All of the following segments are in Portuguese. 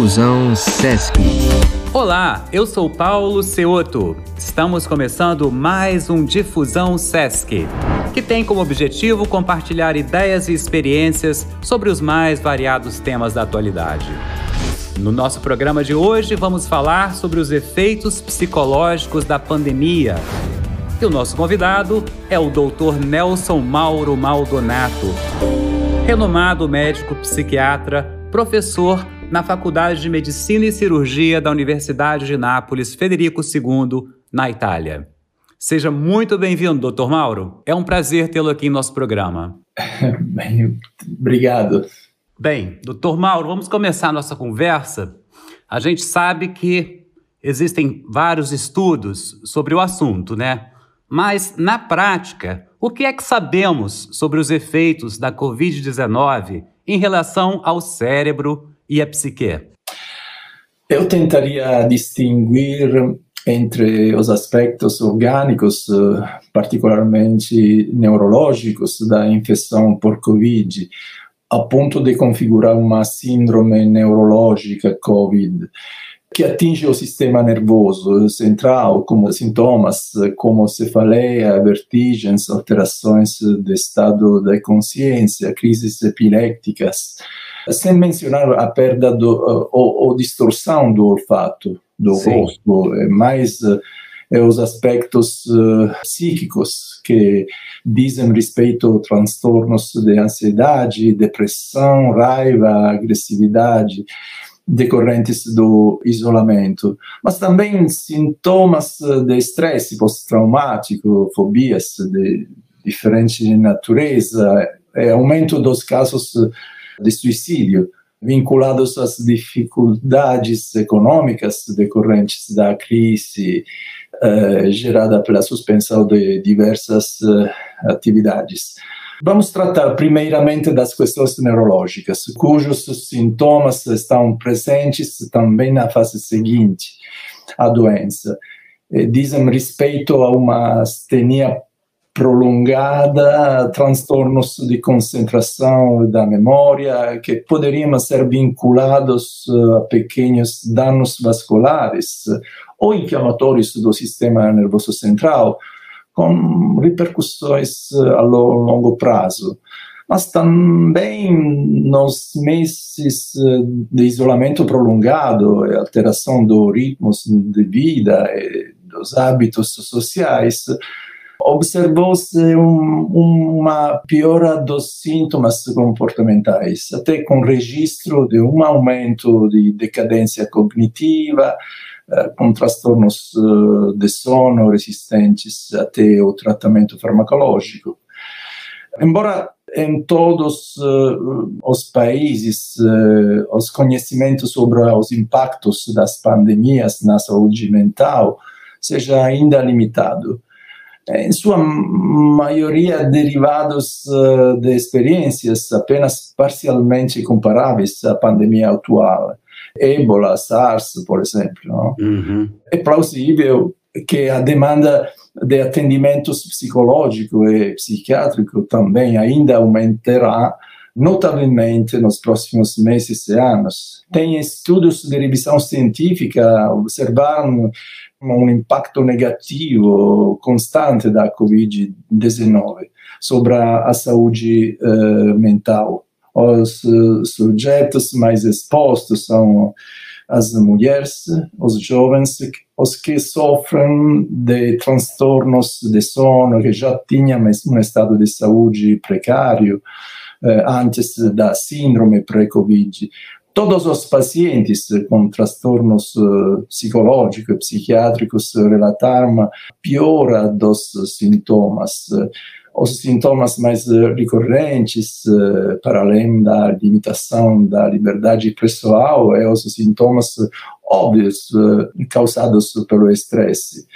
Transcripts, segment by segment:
Difusão Sesc. Olá, eu sou Paulo Ceoto. Estamos começando mais um Difusão Sesc, que tem como objetivo compartilhar ideias e experiências sobre os mais variados temas da atualidade. No nosso programa de hoje, vamos falar sobre os efeitos psicológicos da pandemia. E o nosso convidado é o Dr. Nelson Mauro Maldonato, renomado médico psiquiatra, professor na Faculdade de Medicina e Cirurgia da Universidade de Nápoles Federico II, na Itália. Seja muito bem-vindo, doutor Mauro. É um prazer tê-lo aqui em nosso programa. Bem, obrigado. Bem, doutor Mauro, vamos começar nossa conversa. A gente sabe que existem vários estudos sobre o assunto, né? Mas, na prática, o que é que sabemos sobre os efeitos da Covid-19 em relação ao cérebro e a psique? Eu tentaria distinguir entre os aspectos orgânicos, eh, particularmente neurológicos, da infecção por Covid, a ponto de configurar uma síndrome neurológica COVID, que atinge o sistema nervoso central, como sintomas como cefaleia, vertigens, alterações de estado da consciência, crises epilépticas, sem mencionar a perda do, uh, ou, ou distorção do olfato do Sim. rosto, é mais é, os aspectos uh, psíquicos que dizem respeito a transtornos de ansiedade, depressão, raiva, agressividade decorrentes do isolamento, mas também sintomas de estresse pós-traumático, fobias de diferente natureza, é, aumento dos casos de suicídio, vinculados às dificuldades econômicas decorrentes da crise eh, gerada pela suspensão de diversas eh, atividades. Vamos tratar primeiramente das questões neurológicas, cujos sintomas estão presentes também na fase seguinte à doença. Dizem respeito a uma astenia prolongada, transtornos de concentração da memória, que poderiam ser vinculados eh, a pequenos danos vasculares ou inflamatórios do sistema nervoso central, com repercussões eh, a longo prazo. Mas também nos meses eh, de isolamento prolongado, alteração do ritmo de vida e dos hábitos sociais, observou-se um, uma piora dos sintomas comportamentais, até com registro de um aumento de decadência cognitiva, uh, com transtornos uh, de sono resistentes até o tratamento farmacológico. Embora em todos uh, os países os conhecimentos sobre os impactos das pandemias na saúde mental seja ainda limitado em sua maioria derivados uh, de experiências apenas parcialmente comparáveis à pandemia atual. Ebola, SARS, por exemplo. Uhum. É plausível que a demanda de atendimentos psicológico e psiquiátrico também ainda aumentará notavelmente nos próximos meses e anos. Tem estudos de revisão científica observaram um impacto negativo constante da Covid-19 sobre a, saúde uh, mental. Os uh, sujeitos mais expostos são as mulheres, os jovens, os que sofrem de transtornos de sono, que já tinham um estado de saúde precário uh, antes da síndrome pré-Covid, todos os pacientes com transtornos uh, psicológicos e psiquiátricos relataram piora dos sintomas. Os sintomas mais recorrentes, uh, para além da limitação da liberdade pessoal, é os sintomas óbvios causados pelo estresse.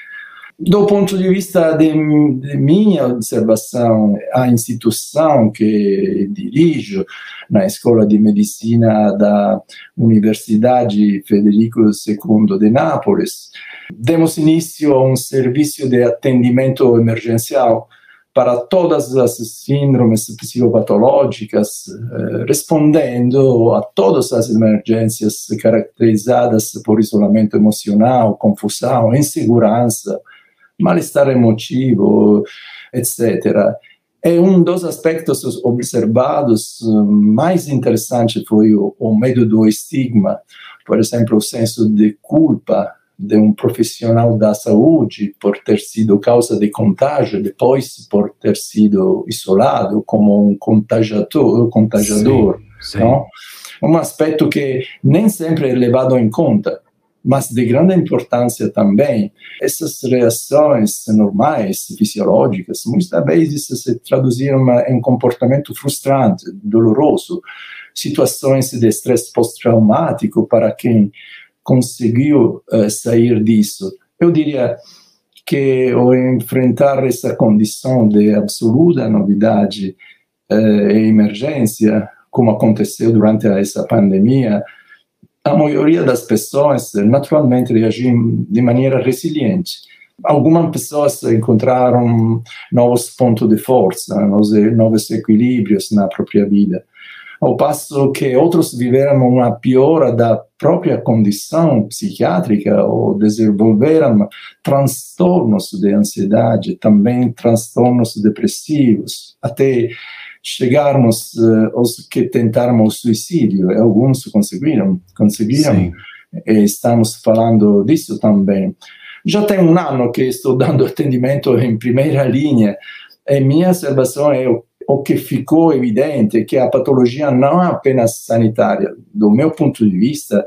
Do ponto de vista de, de, minha observação, a instituição que dirijo na Escola de Medicina da Universidade Federico II de Nápoles, demos início a um serviço de atendimento emergencial para todas as síndromes psicopatológicas, eh, respondendo a todas as emergências caracterizadas por isolamento emocional, confusão, insegurança, mal-estar emotivo, etc. E um dos aspectos observados mais interessantes foi o, o medo do estigma, por exemplo, o senso de culpa de um profissional da saúde por ter sido causa de contágio, depois por ter sido isolado como um contagiador, contagiador sim, sim. Um aspecto que nem sempre é levado em conta, mas de grande importância também. Essas reações normais, fisiológicas, muitas vezes se traduziram em comportamento frustrante, doloroso, situações de estresse pós-traumático para quem conseguiu uh, sair disso. Eu diria que ao enfrentar essa condição de absoluta novidade uh, e emergência, como aconteceu durante essa pandemia, a maioria das pessoas naturalmente reagiu de maneira resiliente. Algumas pessoas encontraram novos pontos de força, novos, equilíbrios na própria vida ao passo que outros viveram uma piora da própria condição psiquiátrica ou desenvolveram transtornos de ansiedade, também transtornos depressivos, até chegarmos uh, aos que tentaram o suicídio. Alguns conseguiram, conseguiram. Sim. E estamos falando disso também. Já tem um ano que estou dando atendimento em primeira linha e minha observação é o o que ficou evidente é que a patologia não é apenas sanitária. Do meu ponto de vista,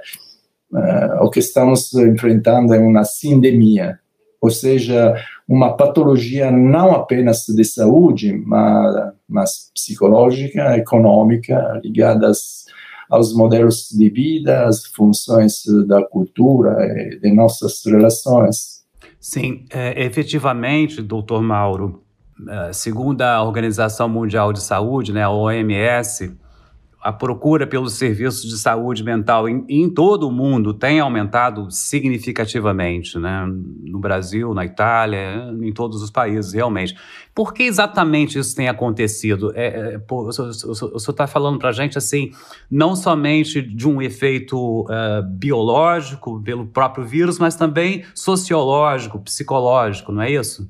uh, o que estamos enfrentando é uma sindemia, ou seja, uma patologia não apenas de saúde, mas, mas psicológica, econômica, ligadas aos modelos de vida, às funções da cultura e de nossas relações. Sim, é, efetivamente, doutor Mauro, eh, segundo a Organização Mundial de Saúde, né, a OMS, a procura pelos serviços de saúde mental em, em, todo o mundo tem aumentado significativamente, né? No Brasil, na Itália, em todos os países, realmente. Por que exatamente isso tem acontecido? É, é, pô, o senhor está falando para a gente, assim, não somente de um efeito uh, biológico pelo próprio vírus, mas também sociológico, psicológico, não é isso?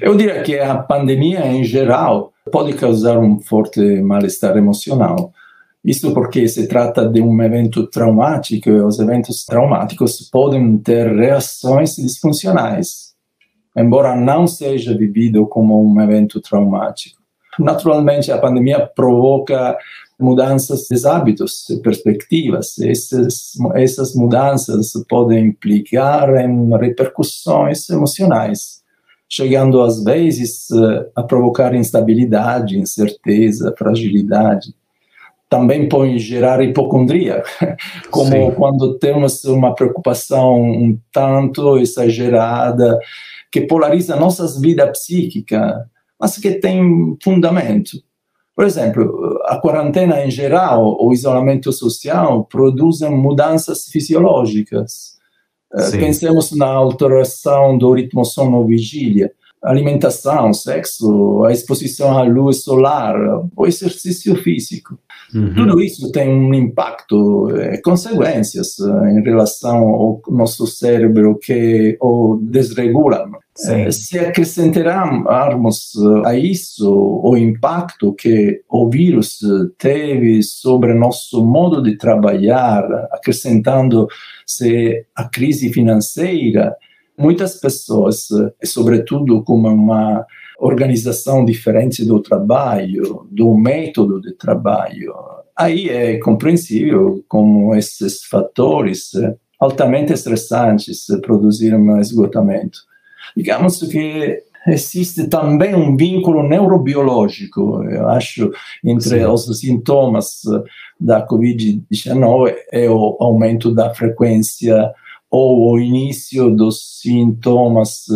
Eu diria que a pandemia em geral pode causar um forte mal-estar emocional. Isso porque se trata de um evento traumático e os eventos traumáticos podem ter reações disfuncionais, embora não seja vivido como um evento traumático. Naturalmente, a pandemia provoca mudanças de hábitos e perspectivas. Essas, essas mudanças podem implicar em repercussões emocionais chegando às vezes a provocar instabilidade, incerteza, fragilidade. Também pode gerar hipocondria, como Sim. quando temos uma preocupação um tanto exagerada que polariza nossas vidas psíquica, mas que tem fundamento. Por exemplo, a quarentena em geral, o isolamento social produzem mudanças fisiológicas Sim. Pensemos na alteração do ritmo sono-vigília, alimentação, sexo, a exposição à luz solar, o exercício físico. Uhum. Tudo isso tem um impacto, eh, consequências eh, em relação ao nosso cérebro que o desregula. Eh, se acrescentarmos a isso o impacto que o vírus teve sobre nosso modo de trabalhar, acrescentando-se a crise financeira, muitas pessoas, sobretudo como uma organização diferente do trabalho, do método de trabalho, aí é compreensível como esses fatores altamente estressantes produziram um esgotamento. Digamos que existe também um vínculo neurobiológico, eu acho, entre Sim. os sintomas da Covid-19 e o aumento da frequência ou o início dos sintomas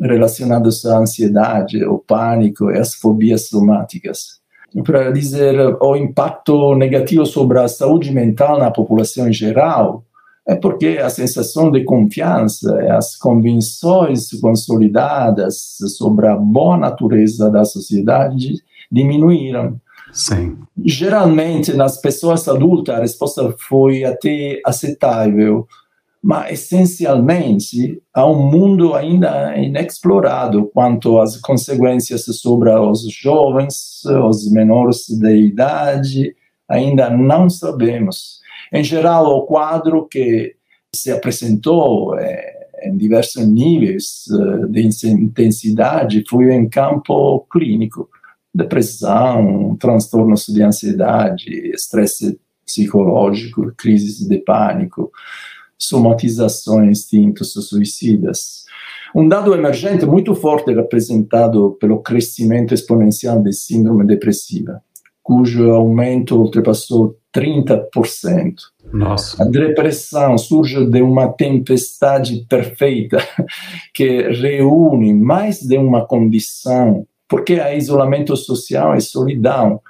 relacionados à ansiedade, o pânico e as fobias somáticas. Para dizer o impacto negativo sobre a saúde mental na população em geral, é porque a sensação de confiança e as convicções consolidadas sobre a boa natureza da sociedade diminuíram. Sim. Geralmente, nas pessoas adultas, a resposta foi até aceitável, mas essencialmente há um mundo ainda inexplorado quanto às consequências sobre os jovens, os menores de idade, ainda não sabemos. Em geral, o quadro que se apresentou é, em diversos níveis eh, de intensidade foi em campo clínico depressão, transtornos de ansiedade, estresse psicológico, crises de pânico, somatizações, instintos suicidas. Um dado emergente muito forte representado pelo crescimento exponencial de síndrome depressiva, cujo aumento ultrapassou 30%. Nossa. A depressão surge de uma tempestade perfeita que reúne mais de uma condição porque há isolamento social e solidão,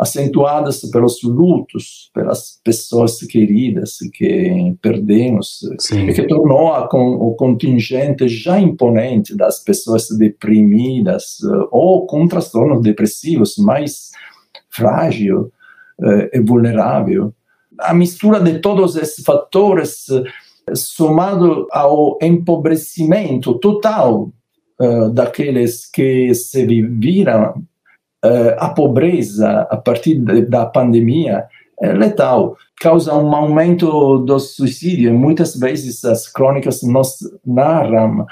acentuadas pelos lutos, pelas pessoas queridas que perdemos, Sim. e que tornou a, com, o contingente já imponente das pessoas deprimidas uh, ou com transtornos depressivos mais frágil uh, e vulnerável. A mistura de todos esses fatores, uh, somado ao empobrecimento total uh, daqueles que se viram a pobreza a partir da pandemia é letal, causa um aumento do suicídio. Muitas vezes as crônicas nos narram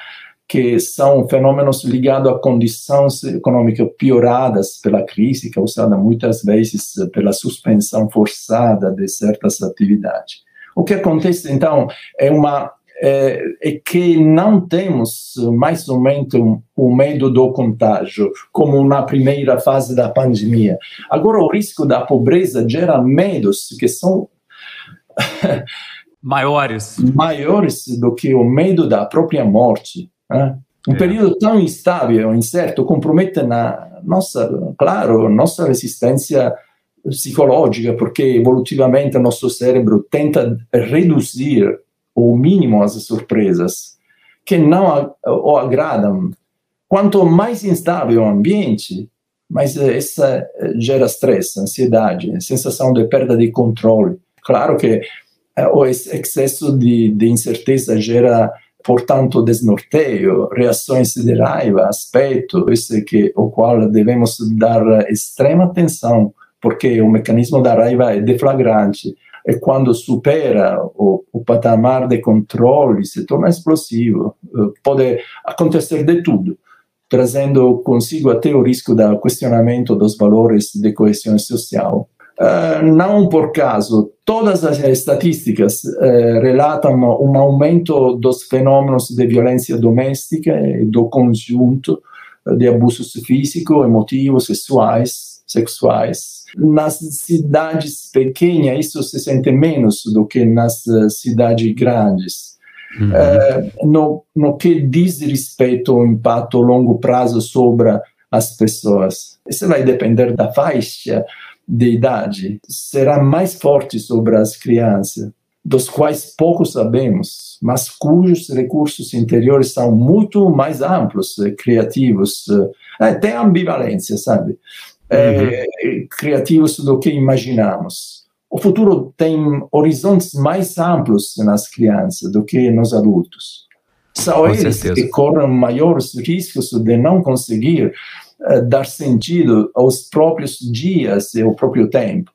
que são fenômenos ligados a condições econômicas pioradas pela crise, causada muitas vezes pela suspensão forçada de certas atividades. O que acontece, então, é uma é, é, que não temos mais ou menos o medo do contágio, como na primeira fase da pandemia. Agora, o risco da pobreza gera medos que são maiores maiores do que o medo da própria morte. Né? Um é. período tão instável, incerto, compromete na nossa, claro, nossa resistência psicológica, porque evolutivamente o nosso cérebro tenta reduzir o mínimo as surpresas que não o agradam. Quanto mais instável o ambiente, mais essa eh, gera estresse, ansiedade, sensação de perda de controle. Claro que eh, o excesso de, de incerteza gera portanto desnorteio, reações de raiva, aspecto esse que o qual devemos dar extrema atenção, porque o mecanismo da raiva é deflagrante e quando supera o, o patamar de controle se torna explosivo. Eh, pode acontecer de tudo, trazendo consigo até o risco do questionamento dos valores de coesão social. Uh, não por caso, todas as estatísticas uh, relatam um aumento dos fenômenos de violência doméstica e do conjunto de abusos físicos, emotivos, sexuais, sexuais nas cidades pequenas, isso se sente menos do que nas uh, cidades grandes. Uhum. Uh, no, no que diz respeito ao impacto a longo prazo sobre as pessoas. Isso vai depender da faixa de idade. Será mais forte sobre as crianças, dos quais pouco sabemos, mas cujos recursos interiores são muito mais amplos, criativos. É, tem ambivalência, sabe? É, criativos do que imaginamos. O futuro tem horizontes mais amplos nas crianças do que nos adultos. São Com eles certeza. que correm maiores riscos de não conseguir uh, dar sentido aos próprios dias e ao próprio tempo.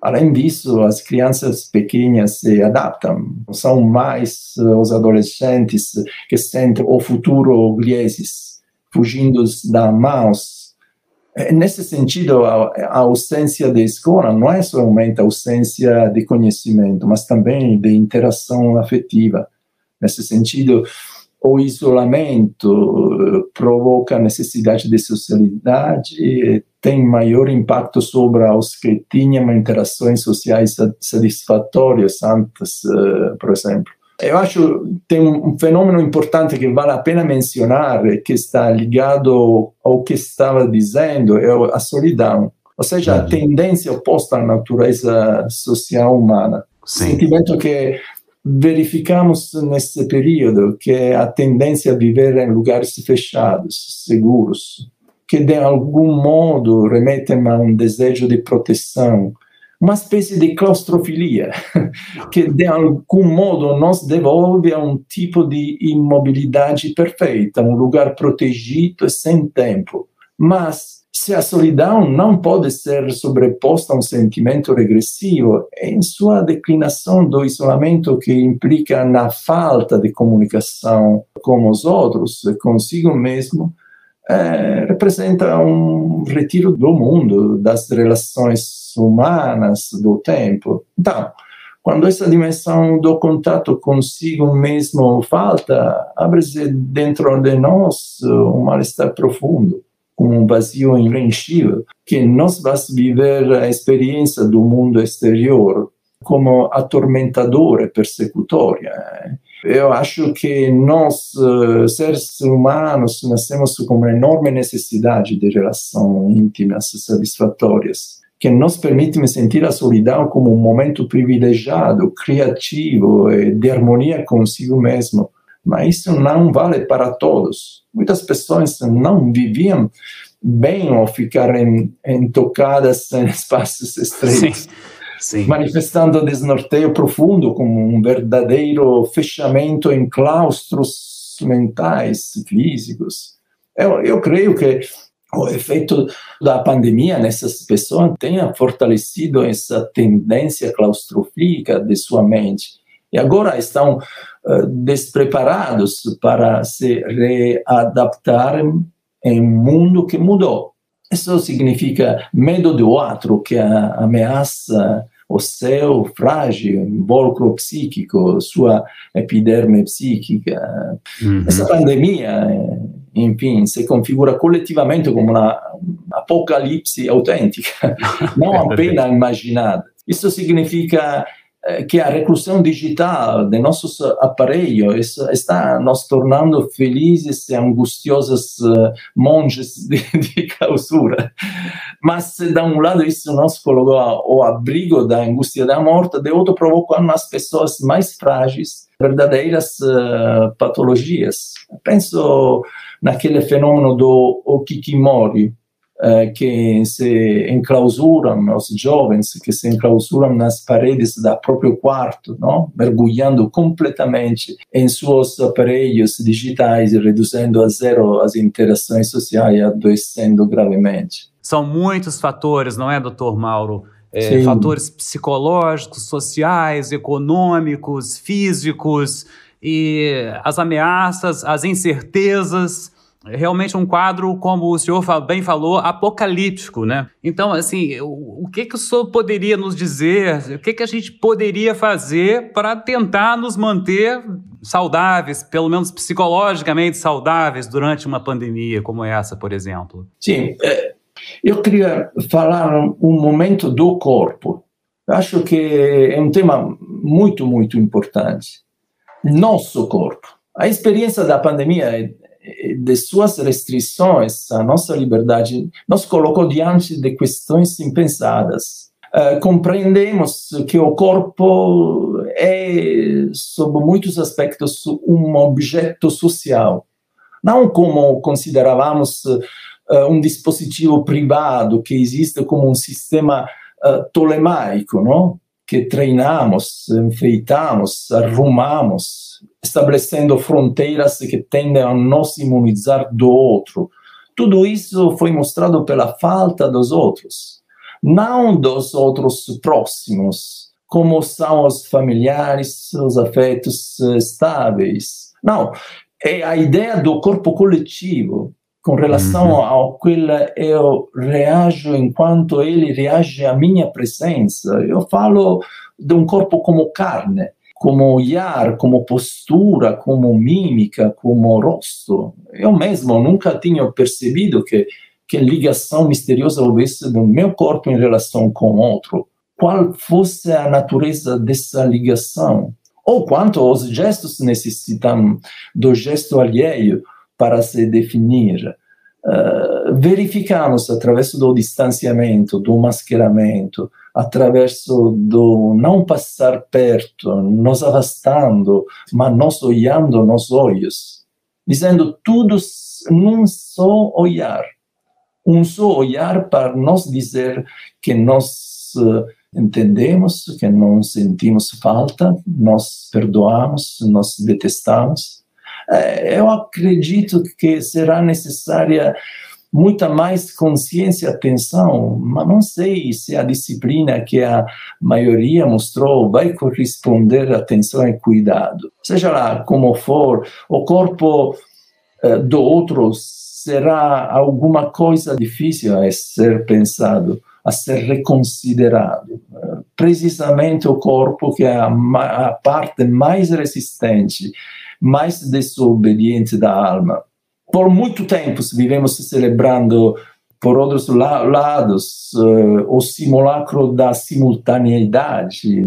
Além disso, as crianças pequenas se adaptam. São mais uh, os adolescentes que sentem o futuro grises, fugindo da maus é, nesse sentido, a, a, ausência de escola não é somente a ausência de conhecimento, mas também de interação afetiva. Nesse sentido, o isolamento eh, provoca necessidade de socialidade e tem maior impacto sobre os que tinham interações sociais satisfatórias antes, eh, por exemplo. Eu acho que tem um fenômeno importante que vale a pena mencionar, que está ligado ao que estava dizendo, é a solidão. Ou seja, a tendência oposta à natureza social humana. Sim. Sentimento que verificamos nesse período que a tendência a viver em lugares fechados, seguros, que de algum modo remetem a um desejo de proteção, uma espécie de claustrofilia, que de algum modo nos devolve a um tipo de imobilidade perfeita, um lugar protegido e sem tempo. Mas se a solidão não pode ser sobreposta a um sentimento regressivo, em sua declinação do isolamento que implica na falta de comunicação com os outros, consigo mesmo, é, representa um retiro do mundo, das relações humanas, do tempo. Então, quando essa dimensão do contato consigo mesmo falta, abre-se dentro de nós um mal-estar profundo um vazio invencível, que nos faz viver a experiência do mundo exterior como atormentadora e persecutória. Eu acho que nós, eh, seres humanos, nascemos com uma enorme necessidade de relações íntimas satisfatórias, que nos permitem sentir a solidão como um momento privilegiado, criativo e de harmonia consigo mesmo mas isso não vale para todos. Muitas pessoas não viviam bem ao ficarem intocadas em espaços estreitos. Sim. Sim. manifestando desnorteio profundo como um verdadeiro fechamento em claustros mentais, físicos. Eu, eu creio que o efeito da pandemia nessas pessoas tenha fortalecido essa tendência claustrofílica de sua mente. E agora estão uh, despreparados para se readaptarem em um mundo que mudou. Isso significa medo do outro que ameaça o seu frágil invólucro psíquico, sua epiderme psíquica. Uhum. Essa pandemia, enfim, se configura coletivamente como uma apocalipse autêntica, não apenas imaginada. Isso significa que a reclusão digital de nossos aparelhos está nos tornando felizes e angustiosos eh, monges de, de clausura. Mas, de um lado, isso nos colocou ao abrigo da angústia da morte, de outro, provocou nas pessoas mais frágeis verdadeiras patologias. Penso naquele fenômeno do Okikimori, eh, que se enclausuram, os jovens que se enclausuram nas paredes do próprio quarto, não? mergulhando completamente em seus aparelhos digitais, reduzindo a zero as interações sociais, adoecendo gravemente. São muitos fatores, não é, doutor Mauro? É, fatores psicológicos, sociais, econômicos, físicos e as ameaças, as incertezas realmente um quadro, como o senhor bem falou, apocalíptico, né? Então, assim, o, que, que o senhor poderia nos dizer, o que, que a gente poderia fazer para tentar nos manter saudáveis, pelo menos psicologicamente saudáveis, durante uma pandemia como essa, por exemplo? Sim, é, eu queria falar um momento do corpo. Acho que é um tema muito, muito importante. Nosso corpo. A experiência da pandemia de suas restrições à nossa liberdade nos colocou diante de questões impensadas. Uh, compreendemos que o corpo é, sob muitos aspectos, um objeto social, não como considerávamos uh, um dispositivo privado que existe como um sistema uh, tolemaico, não? que treinamos, enfeitamos, arrumamos, estabelecendo fronteiras que tendem a nos imunizar do outro. Tudo isso foi mostrado pela falta dos outros, não dos outros próximos, como são os familiares, os afetos estáveis. Não, é a ideia do corpo coletivo, com relação uhum. ao qual eu reajo enquanto ele reage à minha presença. Eu falo de um corpo como carne, como olhar, como postura, como mímica, como rosto. Eu mesmo nunca tinha percebido que que ligação misteriosa houvesse do meu corpo em relação com outro. Qual fosse a natureza dessa ligação? Ou quanto os gestos necessitam do gesto alheio para se definir. uh, verificamos através do distanciamento, do mascaramento, através do não passar perto, nos afastando, mas nos olhando nos olhos, dizendo tudo num só olhar. Um só olhar para nos dizer que nós uh, entendemos, que não sentimos falta, nós perdoamos, nós detestamos. Eh, eu acredito que será necessária muita mais consciência e atenção, mas não sei se a disciplina que a maioria mostrou vai corresponder à atenção e cuidado. Seja lá como for, o corpo uh, do outro será alguma coisa difícil a ser pensado, a ser reconsiderado. Precisamente o corpo que é a, a parte mais resistente, mais desobediente da alma por muito tempo vivemos celebrando, por outros lados, uh, o simulacro da simultaneidade,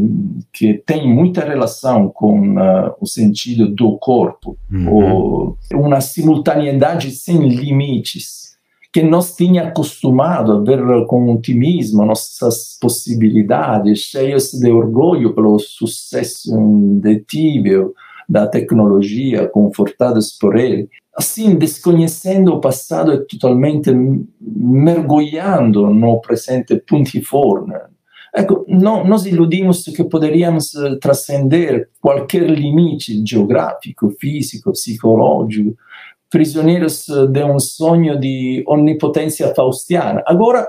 que tem muita relação com uh, o sentido do corpo, uhum. uma simultaneidade sem limites, que nos tinha acostumado a ver com otimismo nossas possibilidades, cheios de orgulho pelo sucesso indetível da tecnologia, confortados por ele assim, desconhecendo o passado e totalmente mergulhando no presente puntiforme. Ecco, no, nós iludimos que poderíamos transcender qualquer limite geográfico, físico, psicológico, prisioneiros de um sonho de onipotência faustiana. Agora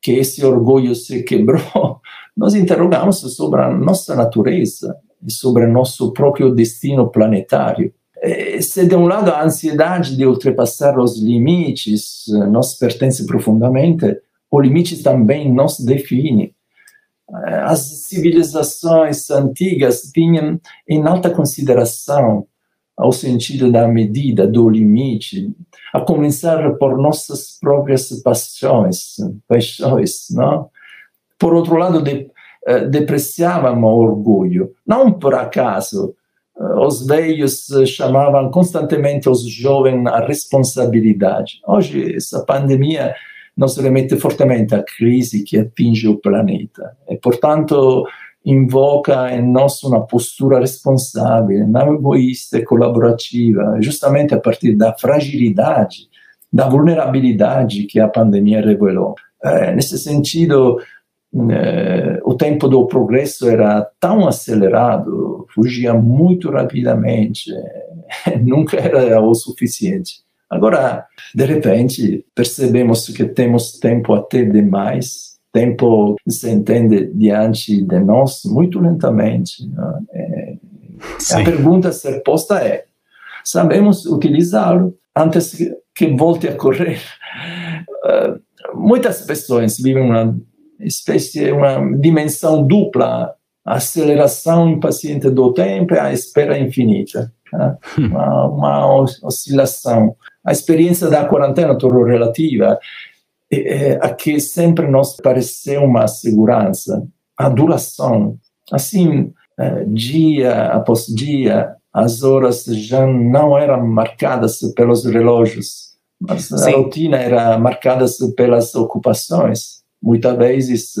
que esse orgulho se quebrou, nós interrogamos sobre a nossa natureza, sobre o nosso próprio destino planetário. Eh, se de um lado a ansiedade de ultrapassar os limites eh, nos pertence profundamente, o limite também nos define. Eh, as civilizações antigas tinham em alta consideração o sentido da medida, do limite, a começar por nossas próprias paixões, paixões, não? Por outro lado, de, depreciavam o orgulho, não por acaso, os velhos chamavam constantemente os jovens à responsabilidade. Hoje, essa pandemia nos remete fortemente à crise que atinge o planeta e, portanto, invoca em nós uma postura responsável, não egoísta e colaborativa, justamente a partir da fragilidade, da vulnerabilidade que a pandemia revelou. É, nesse sentido, eh, o tempo do progresso era tão acelerado, fugia muito rapidamente, nunca era o suficiente. Agora, de repente, percebemos que temos tempo até demais, tempo se entende diante de nós muito lentamente. É, a pergunta a ser posta é: sabemos utilizá-lo antes que volte a correr? Uh, muitas pessoas vivem uma espécie, uma dimensão dupla, a aceleração impaciente do tempo e a espera infinita. Né? Uma, uma, oscilação. A experiência da quarentena tornou relativa, é, a que sempre nos pareceu uma segurança, a duração. Assim, é, dia após dia, as horas já não eram marcadas pelos relógios, mas Sim. a rotina era marcada pelas ocupações Muitas vezes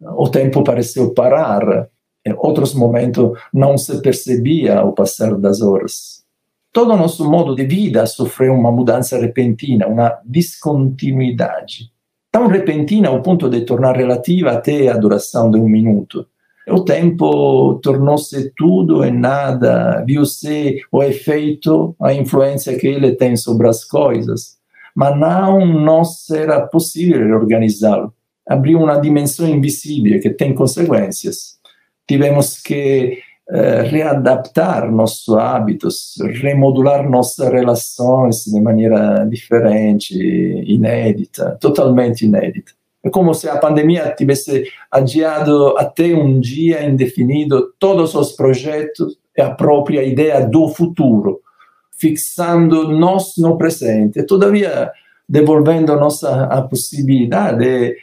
o tempo pareceu parar, em outros momentos não se percebia o passar das horas. Todo o nosso modo de vida sofreu uma mudança repentina, uma descontinuidade. Tão repentina ao ponto de tornar relativa até a duração de um minuto. O tempo tornou-se tudo e nada, viu-se o efeito, a influência que ele tem sobre as coisas, mas não nos era possível organizá-lo abriu uma dimensão invisível que tem consequências. Tivemos que uh, readaptar nossos hábitos, remodular nossas relações de maneira diferente, inédita, totalmente inédita. É como se a pandemia tivesse adiado até um dia indefinido todos os projetos e a própria ideia do futuro, fixando nós no presente, todavia devolvendo nossa a possibilidade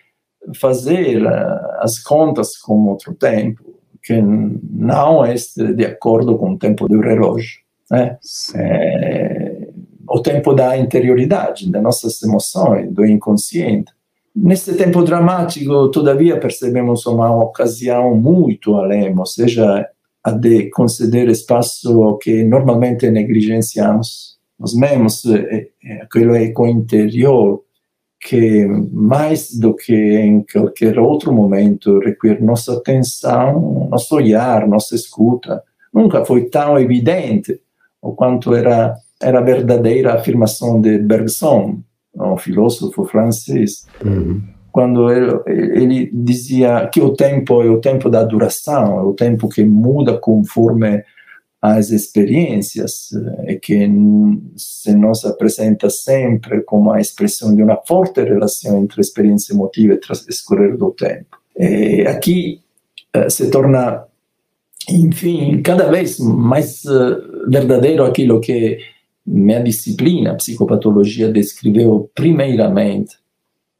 fazer eh, as contas com outro tempo, que não é de acordo com o tempo do relógio. Né? É, o tempo da interioridade, das nossas emoções, do inconsciente. Nesse tempo dramático, todavia, percebemos uma ocasião muito além, ou seja, a de conceder espaço que normalmente negligenciamos. Nós mesmos, aquele eco interior, que mais do que em qualquer outro momento requer nossa atenção, nosso olhar, nossa escuta. Nunca foi tão evidente o quanto era, era a verdadeira afirmação de Bergson, um filósofo francês, uhum. quando ele, ele, dizia que o tempo é o tempo da duração, é o tempo que muda conforme as experiências e que se nos apresenta sempre como a expressão de uma forte relação entre experiência emotiva e transcorrer do tempo. E aqui uh, se torna, enfim, cada vez mais uh, verdadeiro aquilo que minha disciplina, psicopatologia, descreveu primeiramente.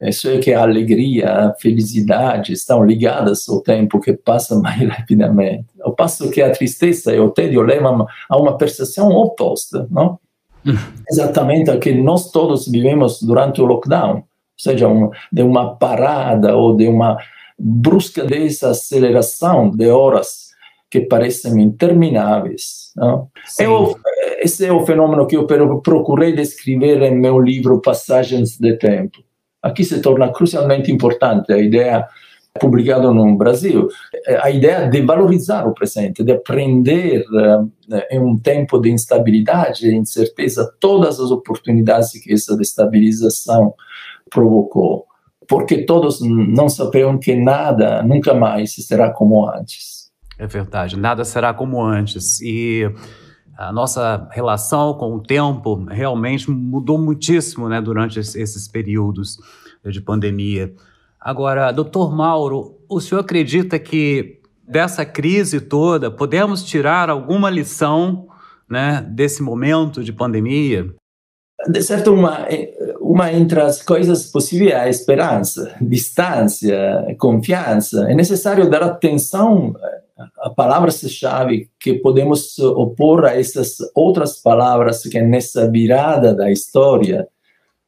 Isso é que a alegria, a felicidade estão ligadas ao tempo que passa mais rapidamente. Ao passo que a tristeza e o tédio levam a uma percepção oposta, não? Exatamente a que nós todos vivemos durante o lockdown, ou seja, um, de uma parada ou de uma brusca desaceleração de horas que parecem intermináveis. Não? Eu, esse é o fenômeno que eu procurei descrever em meu livro Passagens de Tempo. Aqui se torna crucialmente importante a ideia publicada no Brasil, a ideia de valorizar o presente, de aprender em um tempo de instabilidade e incerteza todas as oportunidades que essa destabilização provocou, porque todos não sabiam que nada nunca mais será como antes. É verdade, nada será como antes. E a nossa relação com o tempo realmente mudou muitíssimo né, durante esses períodos de pandemia. Agora, doutor Mauro, o senhor acredita que dessa crise toda podemos tirar alguma lição né, desse momento de pandemia? De certo, uma, uma entre as coisas possíveis é a esperança, distância, confiança. É necessário dar atenção a palavra-chave que podemos opor a essas outras palavras que nessa virada da história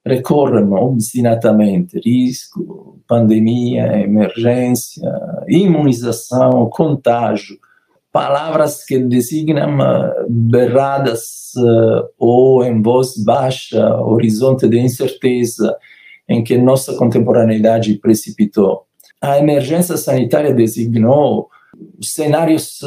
recorrem obstinatamente: risco, pandemia, emergência, imunização, contágio. Palavras que designam berradas ou em voz baixa, horizonte de incerteza em que nossa contemporaneidade precipitou. A emergência sanitária designou cenários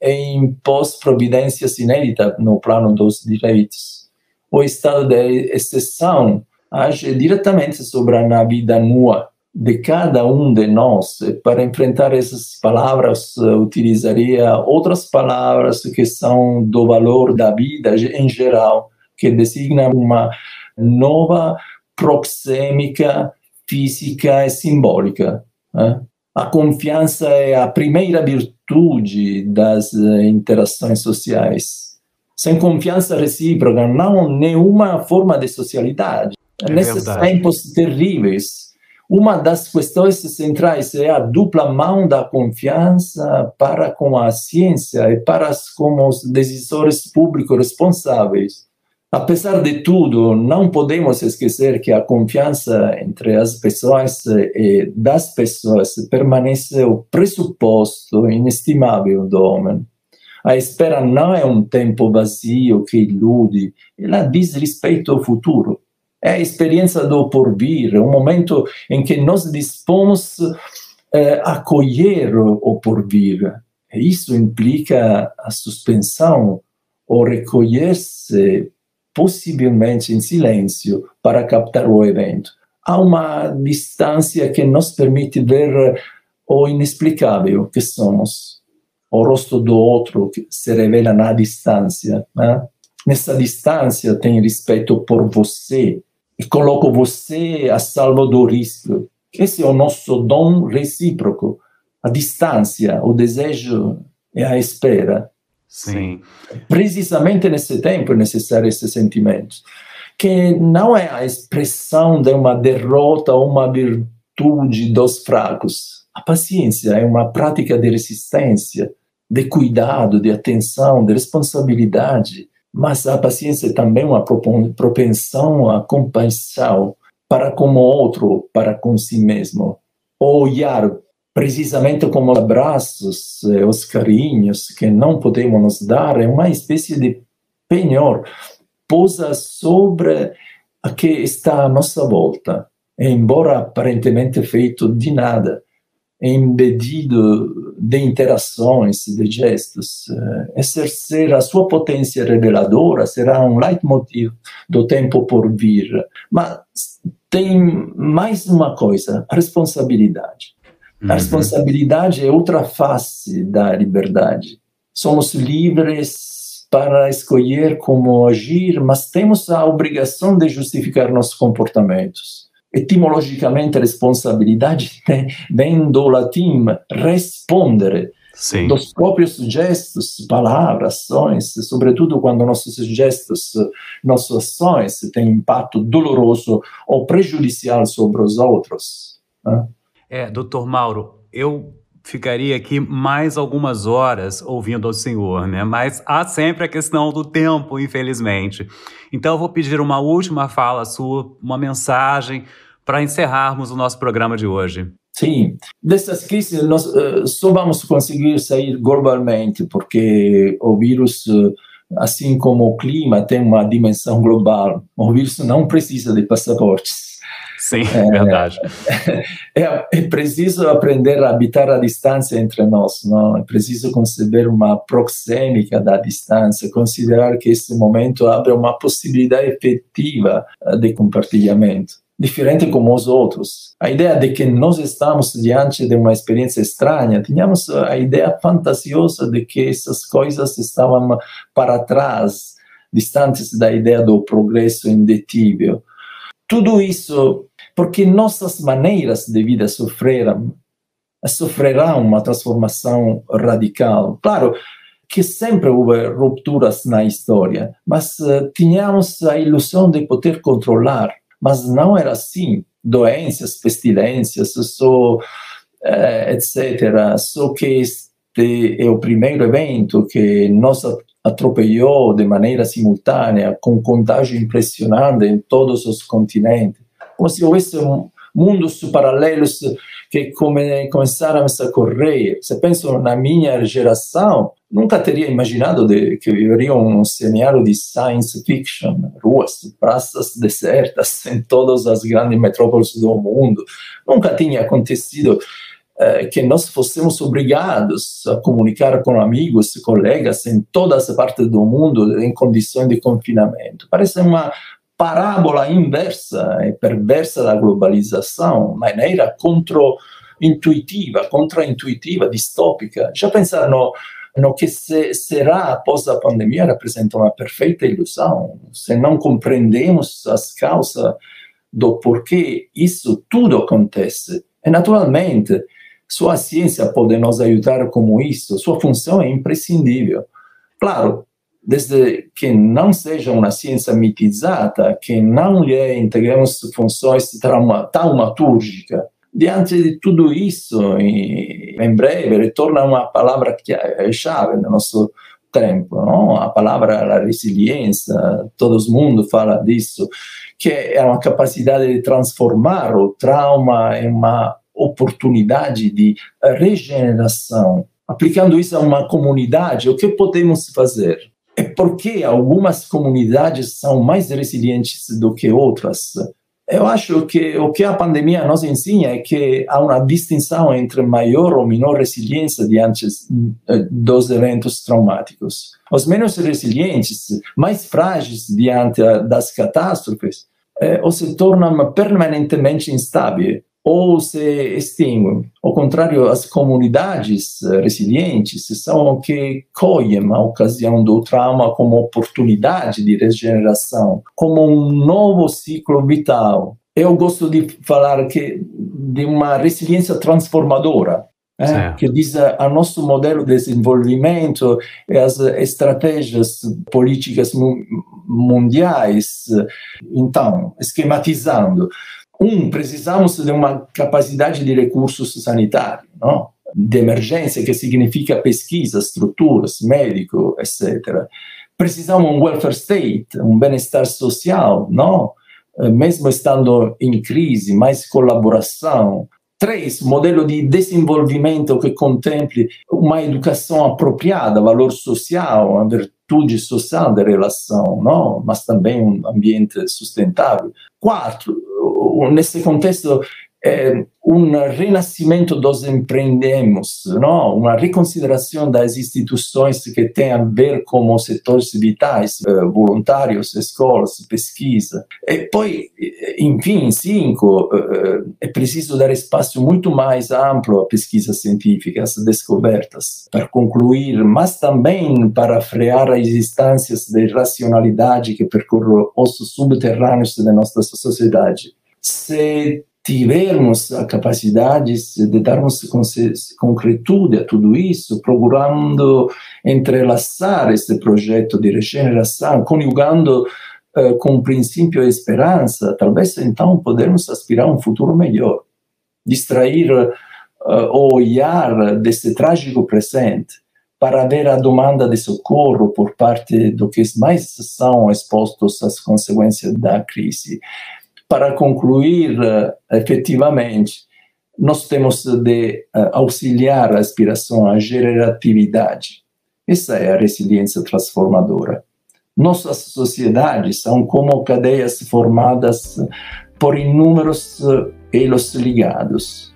em pós-providências inéditas no plano dos direitos. O estado de exceção age diretamente sobre a vida nua de cada um de nós. Para enfrentar essas palavras, uh, utilizaria outras palavras que são do valor da vida em geral, que designam uma nova proxêmica física e simbólica. Né? A confiança é a primeira virtude das eh, interações sociais. Sem confiança recíproca, não nenhuma forma de socialidade. É Nesses verdade. tempos terríveis, uma das questões centrais é a dupla mão da confiança para com a ciência e para com os decisores públicos responsáveis. Apesar de tudo, não podemos esquecer que a confiança entre as pessoas e das pessoas permanece o pressuposto inestimável do homem. A espera não é um tempo vazio que ilude, ela diz respeito ao futuro. É a experiência do porvir, um momento em que nós dispomos eh, a o porvir. Isso implica a suspensão, o recolher-se possivelmente em silêncio, para captar o evento. Há uma distância que nos permite ver o inexplicável que somos. O rosto do outro que se revela na distância. Né? Nessa distância, tem respeito por você e coloco você a salvo do risco. Esse é o nosso dom recíproco. A distância, o desejo e a espera. Sim. Precisamente nesse tempo é necessário esses sentimentos, que não é a expressão de uma derrota ou uma virtude dos fracos. A paciência é uma prática de resistência, de cuidado, de atenção, de responsabilidade. mas a paciência é também uma propensão à compaixão para com o outro, para com si mesmo. Olhar precisamente como os abraços, os carinhos que não podemos nos dar, é uma espécie de penhor, pousa sobre a que está à nossa volta, embora aparentemente feito de nada embedido de interações, de gestos. Exercer a sua potência reveladora será um leitmotiv do tempo por vir. Mas tem mais uma coisa: a responsabilidade. Uhum. A responsabilidade é outra face da liberdade. Somos livres para escolher como agir, mas temos a obrigação de justificar nossos comportamentos etimologicamente responsabilidade vem do latim respondere, Sim. dos próprios gestos, palavras, ações, sobretudo quando nossos gestos, nossas ações têm impacto doloroso ou prejudicial sobre os outros. Né? É, doutor Mauro, eu ficaria aqui mais algumas horas ouvindo ao senhor, né? Mas há sempre a questão do tempo, infelizmente. Então eu vou pedir uma última fala sua, uma mensagem para encerrarmos o nosso programa de hoje. Sim, dessas crises nós uh, só vamos conseguir sair globalmente, porque o vírus, uh, assim como o clima, tem uma dimensão global. O vírus não precisa de passaportes. Sim, é verdade. É, é, preciso aprender a habitar a distância entre nós, não? É preciso conceber uma proxêmica da distância, considerar que esse momento abre uma possibilidade efetiva de compartilhamento diferente como os outros. A ideia de que nós estamos diante de uma experiência estranha, tínhamos a ideia fantasiosa de que essas coisas estavam para trás, distantes da ideia do progresso indetível. Tudo isso porque nossas maneiras de vida sofreram, sofrerão uma transformação radical. Claro, que sempre houve rupturas na história, mas uh, tínhamos a ilusão de poder controlar mas não era assim. Doenças, pestilências, só, eh, etc. Só que este é o primeiro evento que nos atropelou de maneira simultânea, com contágio impressionante em todos os continentes. Como se houvesse mundos paralelos que come, começaram a correr. Se penso na minha geração, nunca teria imaginado de, que viveria um cenário de science fiction, ruas, praças desertas em todas as grandes metrópoles do mundo. Nunca tinha acontecido eh, que nós fôssemos obrigados a comunicar com amigos e colegas em todas as partes do mundo em condições de confinamento. Parece uma parábola inversa e perversa da globalização, maneira contra-intuitiva, contra-intuitiva, distópica. Já pensar no que se, será após a pandemia representa uma perfeita ilusão. Se não compreendemos as causas do porquê isso tudo acontece. E, naturalmente, só a ciência pode nos ajudar como isso, sua função é imprescindível. Claro, desde que não seja uma ciência mitizada, que não lhe integremos funções trauma, taumatúrgicas, diante de tudo isso, em breve retorna uma palavra que é chave no nosso tempo, não? a palavra resiliência, todo mundo fala disso, que é uma capacidade de transformar o trauma em uma oportunidade de regeneração. Aplicando isso a uma comunidade, o que podemos fazer? É porque algumas comunidades são mais resilientes do que outras eu acho que o que a pandemia nos ensina é que há uma distinção entre maior ou menor resiliência diante eh, dos eventos traumáticos. Os menos resilientes, mais frágeis diante das catástrofes, eh, ou se tornam permanentemente instáveis ou se extinguem. Ao contrário, as comunidades eh, resilientes são que colhem a ocasião do trauma como oportunidade de regeneração, como um novo ciclo vital. Eu gosto de falar que de uma resiliência transformadora, é, que diz a, a, nosso modelo de desenvolvimento e as estratégias políticas mundiais. Então, esquematizando, um, precisamos de uma capacidade de recursos sanitários, não? de emergência, que significa pesquisa, estruturas, médico, etc. Precisamos um welfare state, um bem-estar social, não? Eh, mesmo estando em crise, mais colaboração. Três, modelo de desenvolvimento que contemple uma educação apropriada, valor social, a virtude social da relação, não? mas também um ambiente sustentável. Quatro, nesse contexto, é, um renascimento dos empreendemos, não? uma reconsideração das instituições que tem a ver com os setores vitais, eh, voluntários, escolas, pesquisa. E poi, enfim, cinco, eh, é preciso dar espaço muito mais amplo à pesquisa científica, às descobertas, para concluir, mas também para frear as instâncias de racionalidade que percorrem os subterrâneos da nossa sociedade. Se tivermos a capacidade de darmos concretude a tudo isso, procurando entrelaçar este projeto de regeneração, conjugando uh, com o princípio de esperança, talvez então podermos aspirar a um futuro melhor. Distrair uh, o olhar desse trágico presente para ver a demanda de socorro por parte do que mais são expostos às consequências da crise para concluir, uh, efetivamente, nós temos de uh, auxiliar a aspiração à generatividade. Essa é a resiliência transformadora. Nossas sociedades são como cadeias formadas por inúmeros uh, elos ligados.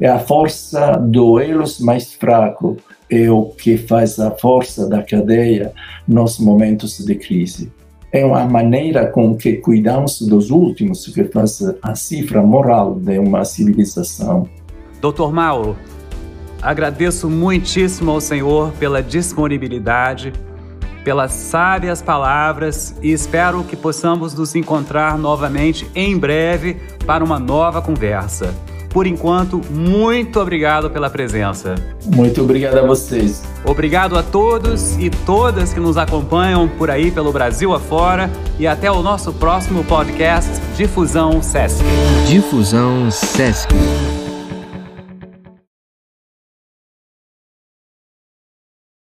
É a força do elos mais fraco é o que faz a força da cadeia nos momentos de crise é uma maneira com que cuidamos dos últimos que faz a cifra moral de uma civilização. Doutor Mauro, agradeço muitíssimo ao Senhor pela disponibilidade, pelas sábias palavras e espero que possamos nos encontrar novamente em breve para uma nova conversa. Por enquanto, muito obrigado pela presença. Muito obrigado a vocês. Obrigado a todos e todas que nos acompanham por aí pelo Brasil afora e até o nosso próximo podcast Difusão Sesc. Difusão Sesc.